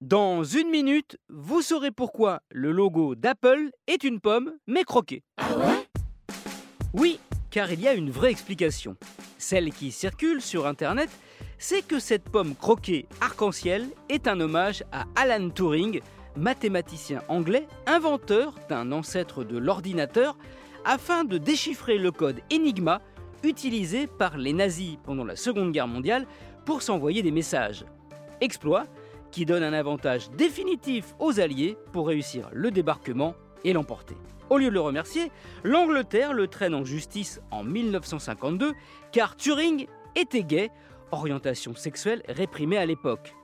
Dans une minute, vous saurez pourquoi le logo d'Apple est une pomme, mais croquée. Oui, car il y a une vraie explication. Celle qui circule sur Internet, c'est que cette pomme croquée arc-en-ciel est un hommage à Alan Turing, mathématicien anglais, inventeur d'un ancêtre de l'ordinateur, afin de déchiffrer le code Enigma utilisé par les nazis pendant la Seconde Guerre mondiale pour s'envoyer des messages. Exploit qui donne un avantage définitif aux Alliés pour réussir le débarquement et l'emporter. Au lieu de le remercier, l'Angleterre le traîne en justice en 1952 car Turing était gay, orientation sexuelle réprimée à l'époque.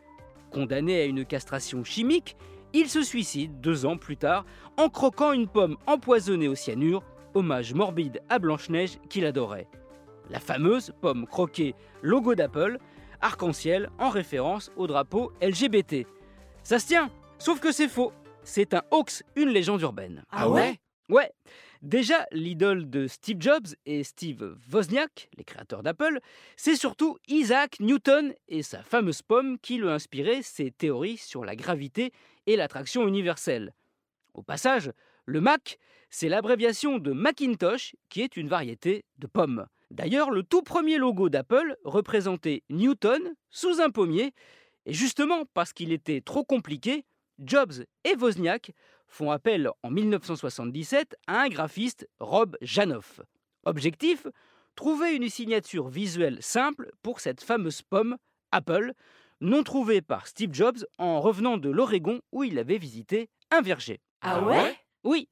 Condamné à une castration chimique, il se suicide deux ans plus tard en croquant une pomme empoisonnée au cyanure, hommage morbide à Blanche-Neige qu'il adorait. La fameuse pomme croquée logo d'Apple arc-en-ciel en référence au drapeau LGBT. Ça se tient, sauf que c'est faux. C'est un hoax, une légende urbaine. Ah ouais? Ouais. Déjà, l'idole de Steve Jobs et Steve Wozniak, les créateurs d'Apple, c'est surtout Isaac Newton et sa fameuse pomme qui lui a inspiré ses théories sur la gravité et l'attraction universelle. Au passage, le Mac, c'est l'abréviation de Macintosh qui est une variété de pomme. D'ailleurs, le tout premier logo d'Apple représentait Newton sous un pommier, et justement parce qu'il était trop compliqué, Jobs et Wozniak font appel en 1977 à un graphiste, Rob Janoff. Objectif Trouver une signature visuelle simple pour cette fameuse pomme, Apple, non trouvée par Steve Jobs en revenant de l'Oregon où il avait visité un verger. Ah ouais? Oui.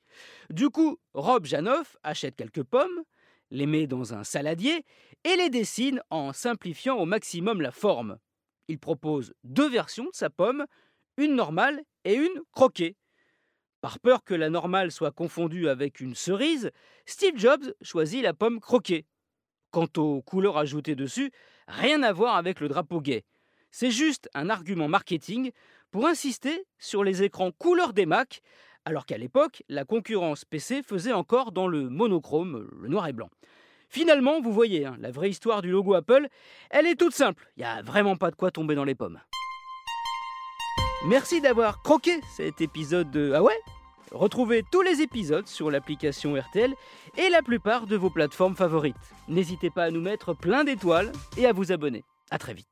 Du coup, Rob Janoff achète quelques pommes, les met dans un saladier et les dessine en simplifiant au maximum la forme. Il propose deux versions de sa pomme, une normale et une croquée. Par peur que la normale soit confondue avec une cerise, Steve Jobs choisit la pomme croquée. Quant aux couleurs ajoutées dessus, rien à voir avec le drapeau gay. C'est juste un argument marketing pour insister sur les écrans couleur des Mac alors qu'à l'époque, la concurrence PC faisait encore dans le monochrome, le noir et blanc. Finalement, vous voyez, hein, la vraie histoire du logo Apple, elle est toute simple. Il n'y a vraiment pas de quoi tomber dans les pommes. Merci d'avoir croqué cet épisode de Ah ouais? Retrouvez tous les épisodes sur l'application RTL et la plupart de vos plateformes favorites. N'hésitez pas à nous mettre plein d'étoiles et à vous abonner. A très vite.